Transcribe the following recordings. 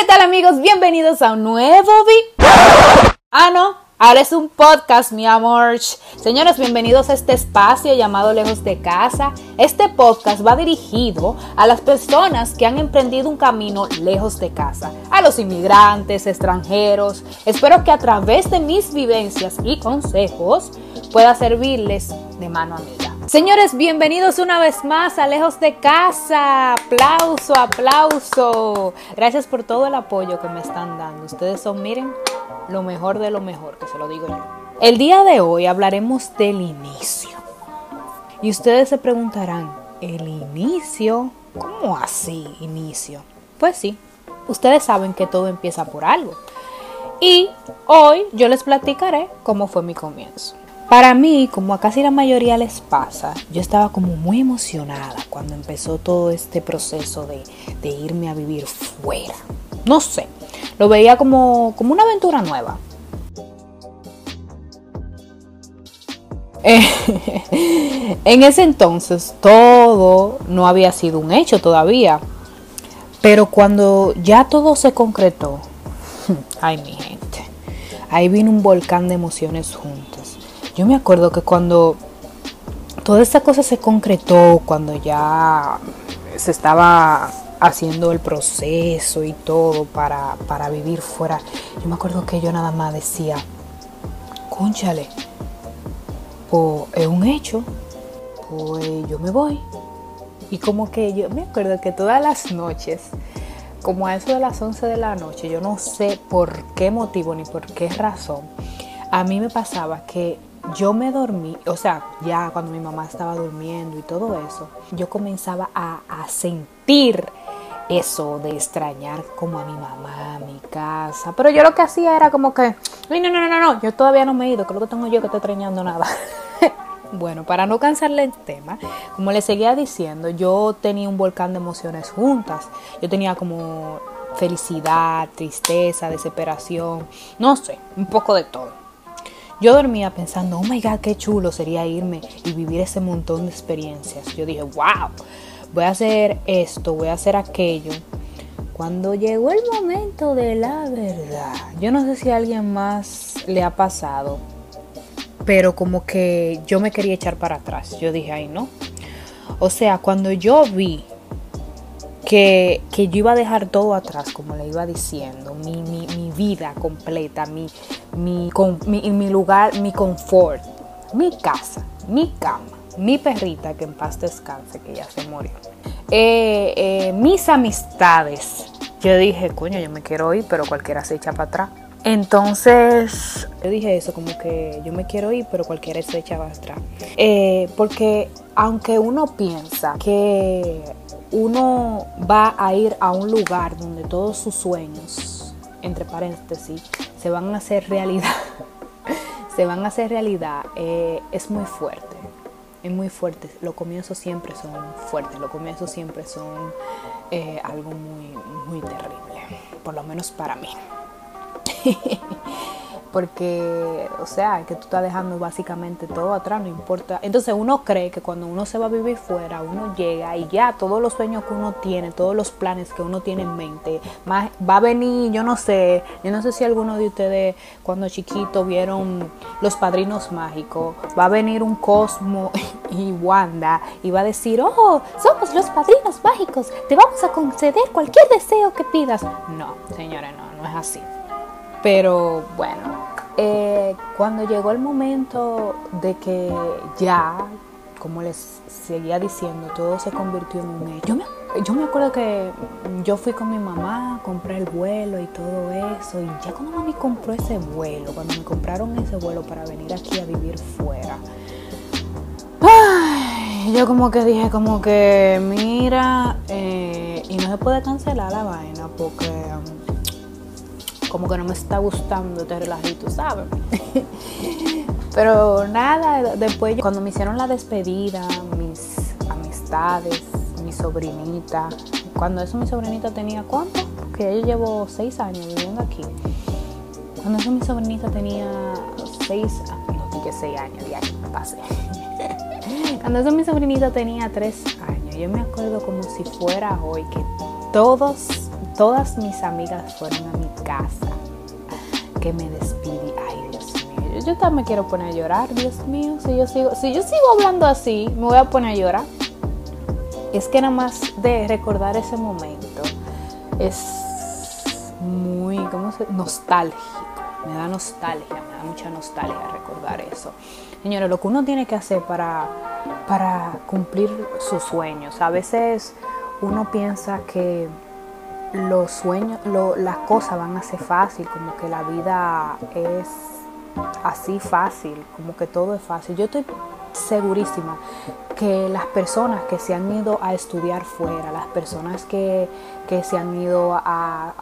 ¿qué tal amigos? Bienvenidos a un nuevo video. Ah, no, ahora es un podcast, mi amor. Señores, bienvenidos a este espacio llamado Lejos de Casa. Este podcast va dirigido a las personas que han emprendido un camino lejos de casa, a los inmigrantes, extranjeros. Espero que a través de mis vivencias y consejos pueda servirles de mano amiga. Señores, bienvenidos una vez más a Lejos de Casa. Aplauso, aplauso. Gracias por todo el apoyo que me están dando. Ustedes son, miren, lo mejor de lo mejor, que se lo digo yo. El día de hoy hablaremos del inicio. Y ustedes se preguntarán, ¿el inicio? ¿Cómo así, inicio? Pues sí, ustedes saben que todo empieza por algo. Y hoy yo les platicaré cómo fue mi comienzo. Para mí, como a casi la mayoría les pasa, yo estaba como muy emocionada cuando empezó todo este proceso de, irme a vivir fuera. No sé, lo veía como, como una aventura nueva. en ese entonces todo no había sido un hecho todavía. Pero cuando ya todo se concretó, ay mi gente, ahí vino un volcán de emociones juntas yo me acuerdo que cuando toda esta cosa se concretó, cuando ya se estaba haciendo el proceso y todo para, vivir fuera, yo me acuerdo que yo nada más decía, conchale, pues es un hecho, pues yo me voy. Y como que yo me acuerdo que todas las noches, como a eso de las 11 de la noche, yo no sé por qué motivo ni por qué razón, a mí me pasaba que yo me dormí, o sea, ya cuando mi mamá estaba durmiendo y todo eso, yo comenzaba a, sentir eso de extrañar como a mi mamá, a mi casa. Pero yo lo que hacía era como que, Ay, no, no, no, no, yo todavía no me he ido, lo que tengo yo que estoy extrañando nada. bueno, para no cansarle el tema, como le seguía diciendo, yo tenía un volcán de emociones juntas. Yo tenía como felicidad, tristeza, desesperación, no sé, un poco de todo. Yo dormía pensando, oh my god, qué chulo sería irme y vivir ese montón de experiencias. Yo dije, wow, voy a hacer esto, voy a hacer aquello. Cuando llegó el momento de la verdad, yo no sé si a alguien más le ha pasado, pero como que yo me quería echar para atrás. Yo dije, ay, no. O sea, cuando yo vi que, yo iba a dejar todo atrás, como le iba diciendo, mi, mi, vida completa, mi, mi, mi, lugar, mi confort, mi casa, mi cama, mi perrita, que en paz descanse, que ya se murió, eh, eh, mis amistades. Yo dije, coño, yo me quiero ir, pero cualquiera se echa para atrás. Entonces, yo dije eso, como que yo me quiero ir, pero cualquiera se echa para atrás. Eh, porque aunque uno piensa que uno va a ir a un lugar donde todos sus sueños, entre paréntesis, se van a hacer realidad, se van a hacer realidad, eh, es muy fuerte. Es muy fuerte. Los comienzos siempre son fuertes. Los comienzos siempre son eh, algo muy, muy terrible. Por lo menos para mí. porque, o sea, que tú estás dejando básicamente todo atrás, no importa. Entonces uno cree que cuando uno se va a vivir fuera, uno llega y ya todos los sueños que uno tiene, todos los planes que uno tiene en mente, va a venir, yo no sé, yo no sé si alguno de ustedes cuando chiquito vieron Los Padrinos Mágicos, va a venir un Cosmo y Wanda y va a decir, oh, somos los Padrinos Mágicos, te vamos a conceder cualquier deseo que pidas. No, señores, no, no es así. Pero bueno, eh, cuando llegó el momento de que ya, como les seguía diciendo, todo se convirtió en un hecho. Yo me, yo me acuerdo que yo fui con mi mamá, compré el vuelo y todo eso. Y ya cuando mami compró ese vuelo, cuando me compraron ese vuelo para venir aquí a vivir fuera, yo como que dije como que mira, eh, y no se puede cancelar la vaina porque como que no me está gustando este relajito, ¿sabes? Pero nada, después cuando me hicieron la despedida, mis amistades, mi sobrinita, cuando eso mi sobrinita tenía cuánto, porque yo llevo seis años viviendo aquí. Cuando eso mi sobrinita tenía seis, no dije seis años, ya pasé. Cuando eso mi sobrinita tenía tres años, yo me acuerdo como si fuera hoy que todos todas mis amigas fueron a mi casa, que me despidí. Ay, Dios mío, yo, también quiero poner a llorar, Dios mío. Si yo sigo, si yo sigo hablando así, me voy a poner a llorar. Es que nada más de recordar ese momento es muy, ¿cómo se? Nostálgico. Me da nostalgia, me da mucha nostalgia recordar eso. Señores, lo que uno tiene que hacer para, para cumplir sus sueños. A veces uno piensa que los sueños, las cosas van a ser fácil, como que la vida es así fácil, como que todo es fácil. Yo estoy segurísima que las personas que se han ido a estudiar fuera, las personas que, se han ido a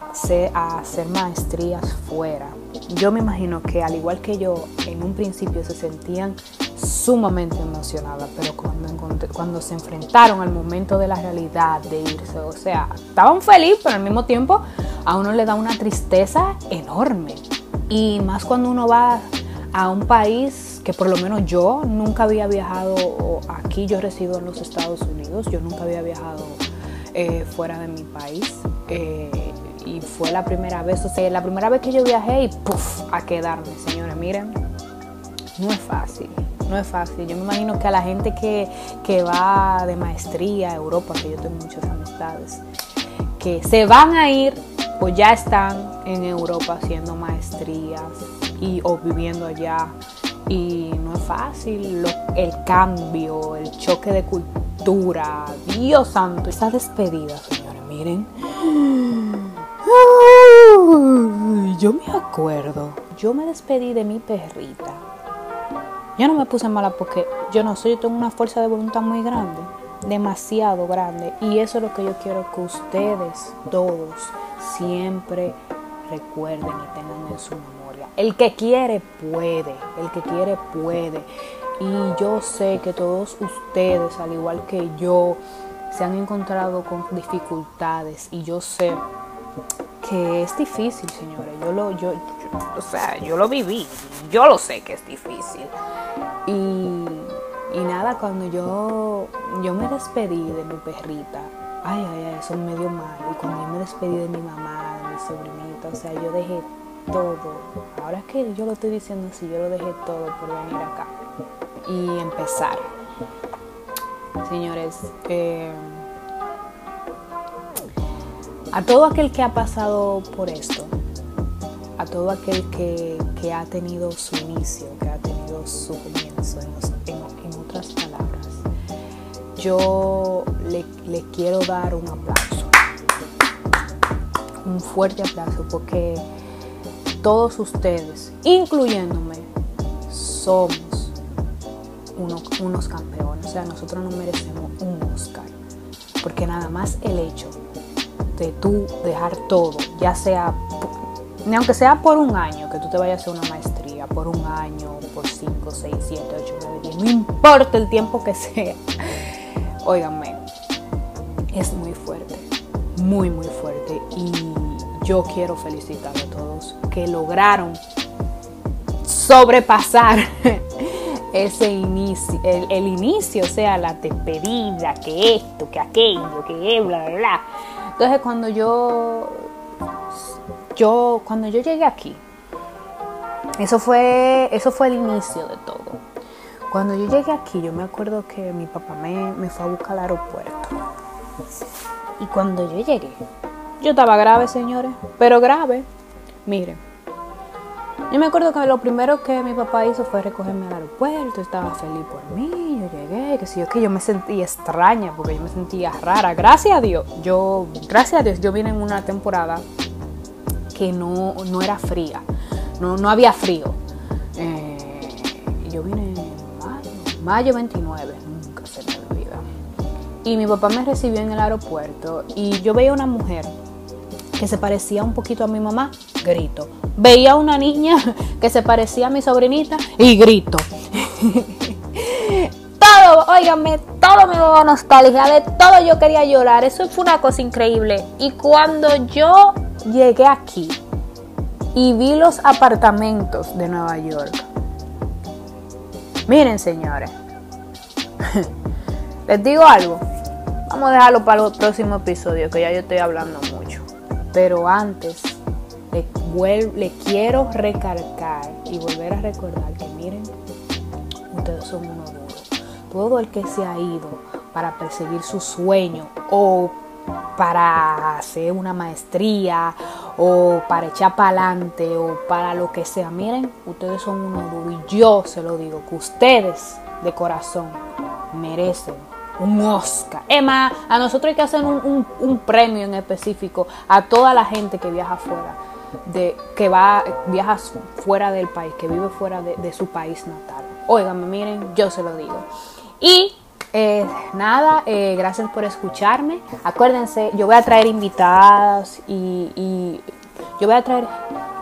a hacer maestrías fuera, yo me imagino que al igual que yo, en un principio se sentían sumamente emocionadas, pero cuando, cuando se enfrentaron al momento de la realidad de irse, o sea, estaban felices, pero al mismo tiempo a uno le da una tristeza enorme. Y más cuando uno va a un país que por lo menos yo nunca había viajado, aquí yo resido en los Estados Unidos, yo nunca había viajado eh, fuera de mi país. Eh, y fue la primera vez, o sea, la primera vez que yo viajé y puff, a quedarme, señores, miren, no es fácil, no es fácil. Yo me imagino que a la gente que, que va de maestría a Europa, que yo tengo muchas amistades, que se van a ir o ya están en Europa haciendo maestrías y, o viviendo allá. Y no es fácil el cambio, el choque de cultura. Dios santo, esa despedida, señores, miren. yo me acuerdo, yo me despedí de mi perrita. Yo no me puse mala porque yo no soy, yo tengo una fuerza de voluntad muy grande, demasiado grande. Y eso es lo que yo quiero que ustedes todos siempre recuerden y tengan en su memoria. El que quiere puede, el que quiere puede. Y yo sé que todos ustedes, al igual que yo, se han encontrado con dificultades y yo sé que es difícil, señores. Yo lo, yo, o sea, yo lo viví, yo lo sé que es difícil. Y, y nada, cuando yo, yo me despedí de mi perrita, ay, ay, ay, eso me dio mal. Y cuando yo me despedí de mi mamá, de mi sobrinita, o sea, yo dejé todo. Ahora que yo lo estoy diciendo así, yo lo dejé todo por venir acá y empezar. Señores, eh, a todo aquel que ha pasado por esto, a todo aquel que, ha tenido su inicio, que ha tenido su comienzo, en, otras palabras, yo le, quiero dar un aplauso, un fuerte aplauso, porque todos ustedes, incluyéndome, somos unos campeones. O sea, nosotros no merecemos un Oscar. Porque nada más el hecho de tú dejar todo, ya sea, aunque sea por un año, que tú te vayas a hacer una maestría, por un año, por 5, 6, 7, 8, 9, 10, no importa el tiempo que sea, óiganme, es muy fuerte, muy, muy fuerte. Y yo quiero felicitar a todos que lograron sobrepasar ese inicio, el, el, inicio, o sea, la despedida, que esto, que aquello, que bla, bla, bla. Entonces cuando yo, yo, cuando yo llegué aquí, eso fue, eso fue el inicio de todo. Cuando yo llegué aquí, yo me acuerdo que mi papá me, me fue a buscar al aeropuerto. Y cuando yo llegué, yo estaba grave, señores, pero grave. Miren, yo me acuerdo que lo primero que mi papá hizo fue recogerme al aeropuerto, estaba feliz por mí, yo llegué, que si yo que yo me sentí extraña porque yo me sentía rara. Gracias a Dios, yo, gracias a Dios, yo vine en una temporada que no, no era fría, no, no había frío. Eh, yo vine en mayo, mayo 29, nunca se me olvida. Y mi papá me recibió en el aeropuerto y yo veía una mujer que se parecía un poquito a mi mamá, grito. Veía una niña que se parecía a mi sobrinita y grito. todo, óigame, todo me daba nostalgia, de todo yo quería llorar, eso fue una cosa increíble. Y cuando yo llegué aquí y vi los apartamentos de Nueva York, miren señores, les digo algo, vamos a dejarlo para el próximo episodio, que ya yo estoy hablando mucho. Pero antes, le, le quiero recargar y volver a recordar que miren, ustedes son uno duro. Todo el que se ha ido para perseguir su sueño o para hacer una maestría o para echar para adelante o para lo que sea. Miren, ustedes son uno duro y yo se lo digo, que ustedes de corazón merecen un Oscar. Es más, a nosotros hay que hacer un, premio en específico a toda la gente que viaja fuera, de, que va, viaja fuera del país, que vive fuera de, su país natal. Óigame, miren, yo se lo digo. Y eh, nada, eh, gracias por escucharme. Acuérdense, yo voy a traer invitadas y, yo voy a traer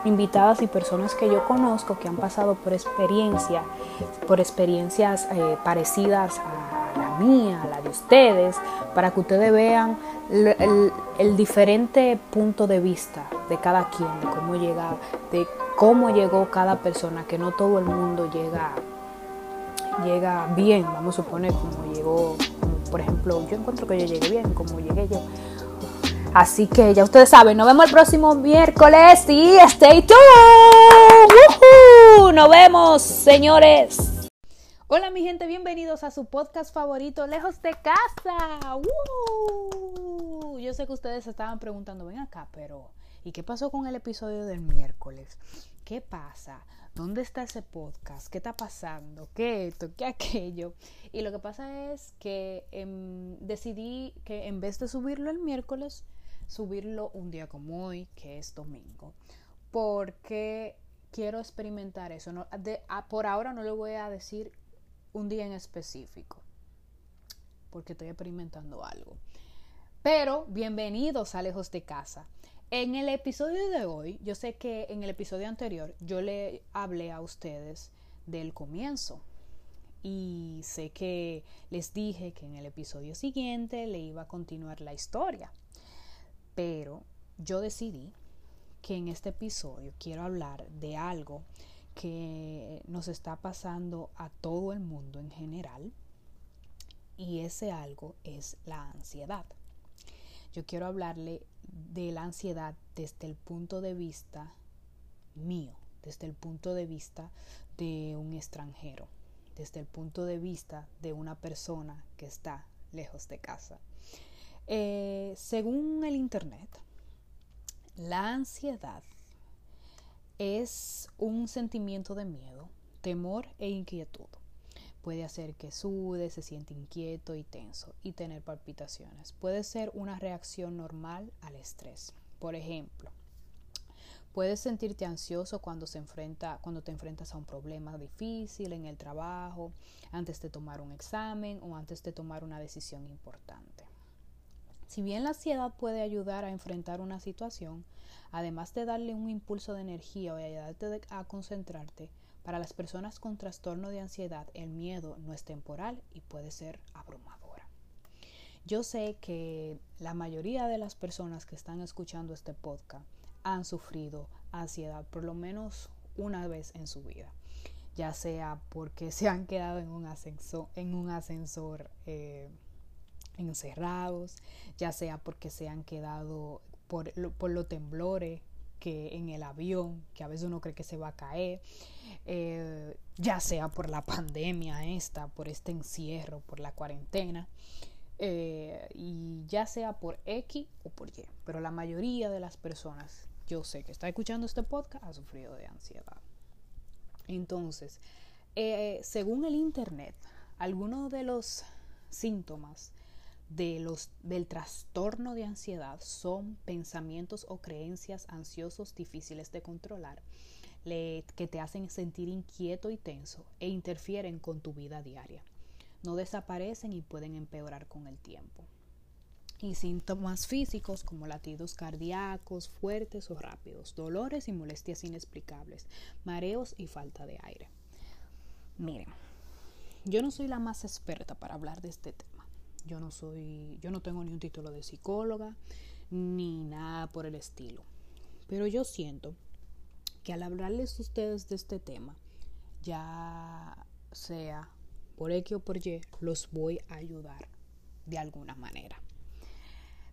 invitadas y personas que yo conozco que han pasado por experiencia, por experiencias eh, parecidas a la mía, la de ustedes, para que ustedes vean el, diferente punto de vista de cada quien, de cómo llega, de cómo llegó cada persona, que no todo el mundo llega llega bien, vamos a suponer como llegó, por ejemplo, yo encuentro que yo llegué bien, como llegué yo. Así que ya ustedes saben, nos vemos el próximo miércoles y stay tuned. Nos vemos, señores. Hola mi gente, bienvenidos a su podcast favorito, Lejos de Casa. Yo sé que ustedes se estaban preguntando, ven acá, pero ¿y qué pasó con el episodio del miércoles? ¿Qué pasa? ¿Dónde está ese podcast? ¿Qué está pasando? ¿Qué esto? ¿Qué aquello? Y lo que pasa es que em, decidí que en vez de subirlo el miércoles, subirlo un día como hoy, que es domingo. Porque quiero experimentar eso. No, por ahora no le voy a decir un día en específico. Porque estoy experimentando algo. Pero bienvenidos a Lejos de Casa. En el episodio de hoy, yo sé que en el episodio anterior yo le hablé a ustedes del comienzo y sé que les dije que en el episodio siguiente le iba a continuar la historia, pero yo decidí que en este episodio quiero hablar de algo que nos está pasando a todo el mundo en general y ese algo es la ansiedad. Yo quiero hablarle de la ansiedad desde el punto de vista mío, desde el punto de vista de un extranjero, desde el punto de vista de una persona que está lejos de casa. Eh, según el Internet, la ansiedad es un sentimiento de miedo, temor e inquietud Puede hacer que sude, se siente inquieto y tenso y tener palpitaciones. Puede ser una reacción normal al estrés. Por ejemplo, puedes sentirte ansioso cuando se enfrenta cuando te enfrentas a un problema difícil en el trabajo, antes de tomar un examen o antes de tomar una decisión importante. Si bien la ansiedad puede ayudar a enfrentar una situación, además de darle un impulso de energía o ayudarte a concentrarte, para las personas con trastorno de ansiedad, el miedo no es temporal y puede ser abrumadora. Yo sé que la mayoría de las personas que están escuchando este podcast han sufrido ansiedad por lo menos una vez en su vida, ya sea porque se han quedado en un ascensor, en un ascensor eh, encerrados, ya sea porque se han quedado por, por los temblores que en el avión, que a veces uno cree que se va a caer, eh, ya sea por la pandemia esta, por este encierro, por la cuarentena, eh, y ya sea por X o por Y. Pero la mayoría de las personas, yo sé que está escuchando este podcast, ha sufrido de ansiedad. Entonces, eh, según el Internet, algunos de los síntomas de los, del trastorno de ansiedad son pensamientos o creencias ansiosos difíciles de controlar, que te hacen sentir inquieto y tenso e interfieren con tu vida diaria. No desaparecen y pueden empeorar con el tiempo. Y síntomas físicos como latidos cardíacos fuertes o rápidos, dolores y molestias inexplicables, mareos y falta de aire. Miren, yo no soy la más experta para hablar de este tema yo no soy, yo no tengo ni un título de psicóloga ni nada por el estilo. Pero yo siento que al hablarles a ustedes de este tema, ya sea por X o por Y, los voy a ayudar de alguna manera.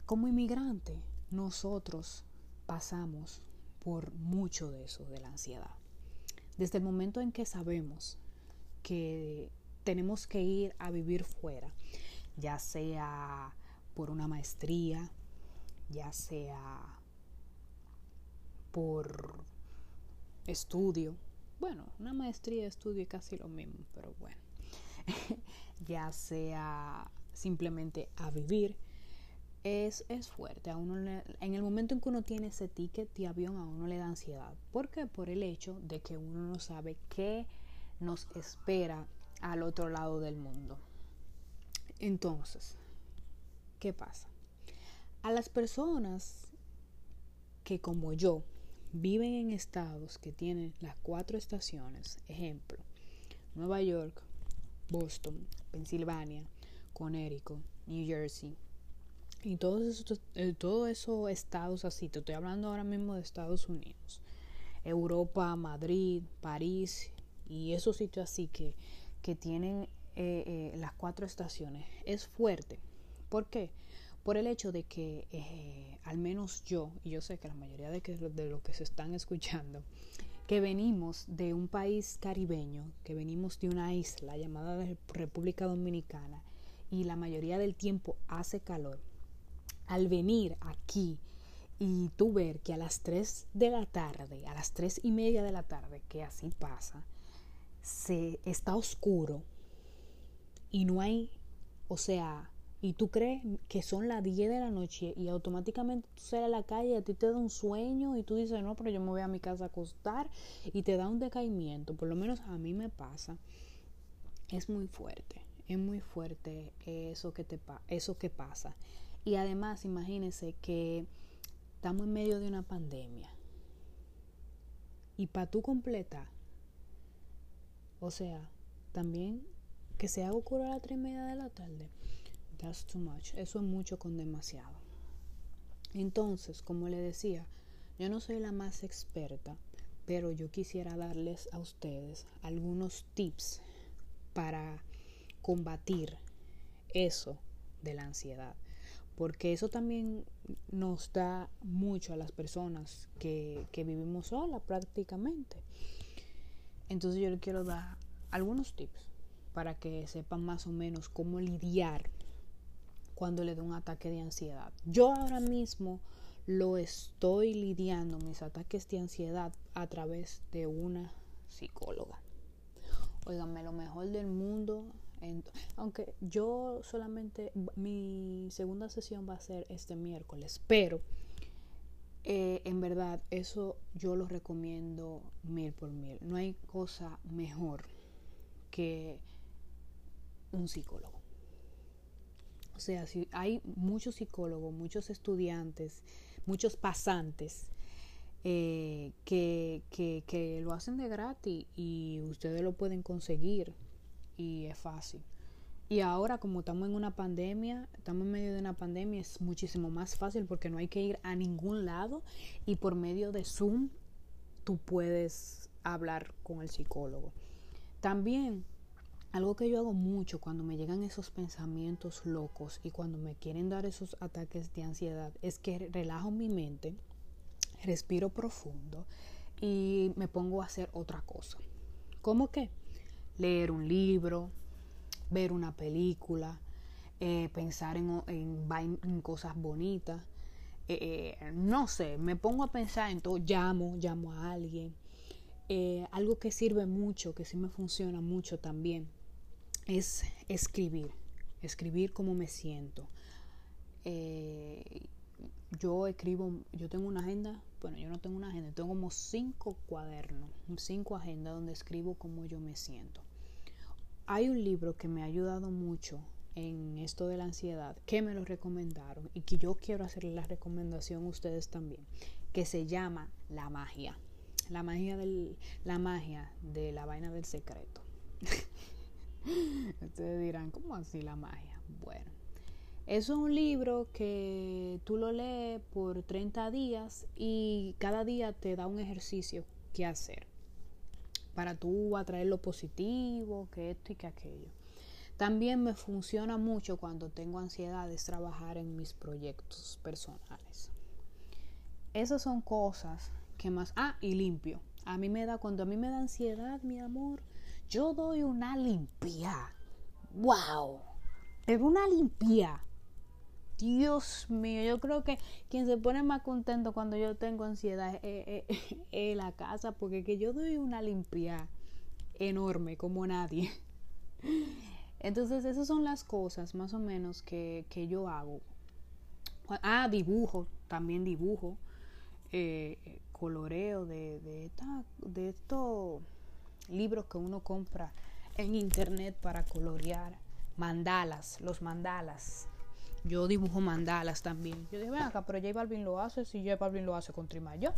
Como inmigrante, nosotros pasamos por mucho de eso, de la ansiedad. Desde el momento en que sabemos que tenemos que ir a vivir fuera, ya sea por una maestría, ya sea por estudio, bueno, una maestría, estudio es casi lo mismo, pero bueno, ya sea simplemente a vivir, es, es fuerte. A uno en el momento en que uno tiene ese ticket de avión, a uno le da ansiedad. ¿Por qué? Por el hecho de que uno no sabe qué nos espera al otro lado del mundo. Entonces, ¿qué pasa? A las personas que como yo viven en estados que tienen las cuatro estaciones, ejemplo, Nueva York, Boston, Pensilvania, Connecticut, New Jersey, y todos esos, eh, todos esos estados así, te estoy hablando ahora mismo de Estados Unidos, Europa, Madrid, París y esos sitios así que, que tienen eh, eh, las cuatro estaciones, es fuerte. ¿Por qué? Por el hecho de que al menos yo, y yo sé que la mayoría de, que, de lo que se están escuchando, que venimos de un país caribeño, que venimos de una isla llamada República Dominicana, y la mayoría del tiempo hace calor, al venir aquí y tú ver que a las 3 de la tarde, a las 3 y media de la tarde, que así pasa, se está oscuro y no hay, o sea, y tú crees que son las 10 de la noche y automáticamente tú sales a la calle a ti te da un sueño y tú dices, no, pero yo me voy a mi casa a acostar y te da un decaimiento, por lo menos a mí me pasa, es muy fuerte, es muy fuerte eso que, te, eso que pasa. Y además, imagínense que estamos en medio de una pandemia. Y para tú completa, o sea, también que se haga oscuro a las tres y media de la tarde, that's too much. Eso es mucho con demasiado. Entonces, como le decía, yo no soy la más experta, pero yo quisiera darles a ustedes algunos tips para combatir eso de la ansiedad porque eso también nos da mucho a las personas que, vivimos solas prácticamente. Entonces yo les quiero dar algunos tips para que sepan más o menos cómo lidiar cuando le da un ataque de ansiedad. Yo ahora mismo lo estoy lidiando, mis ataques de ansiedad, a través de una psicóloga. Óigame, lo mejor del mundo aunque yo solamente, mi segunda sesión va a ser este miércoles, pero eh, en verdad eso yo lo recomiendo mil por mil. No hay cosa mejor que un psicólogo. O sea, si hay muchos psicólogos, muchos estudiantes, muchos pasantes eh, que, que, que, lo hacen de gratis y ustedes lo pueden conseguir y es fácil. Y ahora como estamos en una pandemia, estamos en medio de una pandemia, es muchísimo más fácil porque no hay que ir a ningún lado y por medio de Zoom tú puedes hablar con el psicólogo. También algo que yo hago mucho cuando me llegan esos pensamientos locos y cuando me quieren dar esos ataques de ansiedad es que relajo mi mente, respiro profundo y me pongo a hacer otra cosa. ¿Cómo que? leer un libro, ver una película, eh, pensar en, cosas bonitas. Eh, eh, no sé, me pongo a pensar en todo, llamo, llamo a alguien. algo que sirve mucho, que sí me funciona mucho también, es escribir, escribir cómo me siento. yo escribo, yo tengo una agenda, bueno, yo no tengo una agenda, tengo como cinco cuadernos, cinco agendas donde escribo cómo yo me siento. Hay un libro que me ha ayudado mucho en esto de la ansiedad, que me lo recomendaron y que yo quiero hacerle la recomendación a ustedes también, que se llama La magia. La magia, del, la magia de la vaina del secreto. ustedes dirán, ¿cómo así la magia? Bueno, es un libro que tú lo lees por 30 días y cada día te da un ejercicio que hacer para tú atraer lo positivo, que esto y que aquello. También me funciona mucho cuando tengo ansiedades trabajar en mis proyectos personales. esas son cosas que más... Ah, y limpio. A mí me da, cuando a mí me da ansiedad, mi amor, yo doy una limpia. ¡Wow! Pero una limpia. Dios mío, yo creo que quien se pone más contento cuando yo tengo ansiedad es, la casa, porque que yo doy una limpia enorme como nadie. Entonces, esas son las cosas más o menos que, que yo hago. Ah, dibujo, también dibujo. Eh, coloreo de, de, de estos libros que uno compra en internet para colorear. Mandalas, los mandalas. Yo dibujo mandalas también. Yo dije, ven acá, pero J Balvin lo hace, si J Balvin lo hace con Trimayo.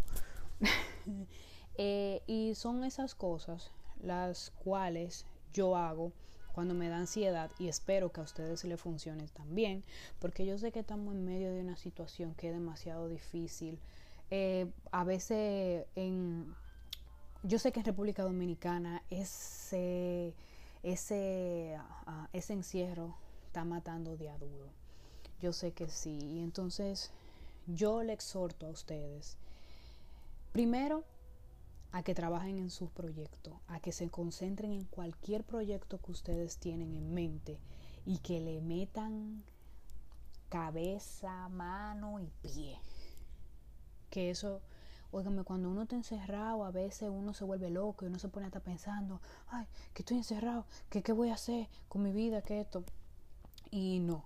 eh, y son esas cosas las cuales yo hago cuando me da ansiedad y espero que a ustedes le funcione también, porque yo sé que estamos en medio de una situación que es demasiado difícil. Eh, a veces en, yo sé que en República Dominicana ese, ese, uh, ese encierro está matando de a duro. Yo sé que sí. Y entonces yo le exhorto a ustedes, primero, a que trabajen en sus proyectos, a que se concentren en cualquier proyecto que ustedes tienen en mente y que le metan cabeza, mano y pie. Que eso, óigame, cuando uno está encerrado, a veces uno se vuelve loco y uno se pone a estar pensando, ay, que estoy encerrado, que qué voy a hacer con mi vida, que esto. Y no.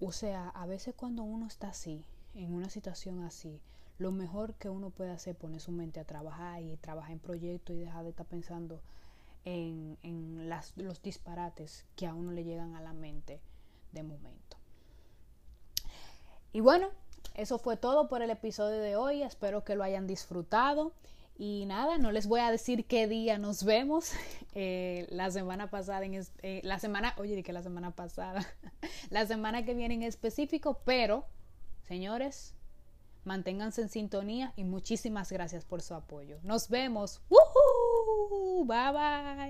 O sea, a veces cuando uno está así, en una situación así, lo mejor que uno puede hacer es poner su mente a trabajar y trabajar en proyectos y dejar de estar pensando en, en las, los disparates que a uno le llegan a la mente de momento. Y bueno, eso fue todo por el episodio de hoy. Espero que lo hayan disfrutado. Y nada, no les voy a decir qué día nos vemos. Eh, la semana pasada, en eh, la semana, oye, que la semana pasada, la semana que viene en específico, pero, señores, Manténganse en sintonía y muchísimas gracias por su apoyo. Nos vemos. Bye bye.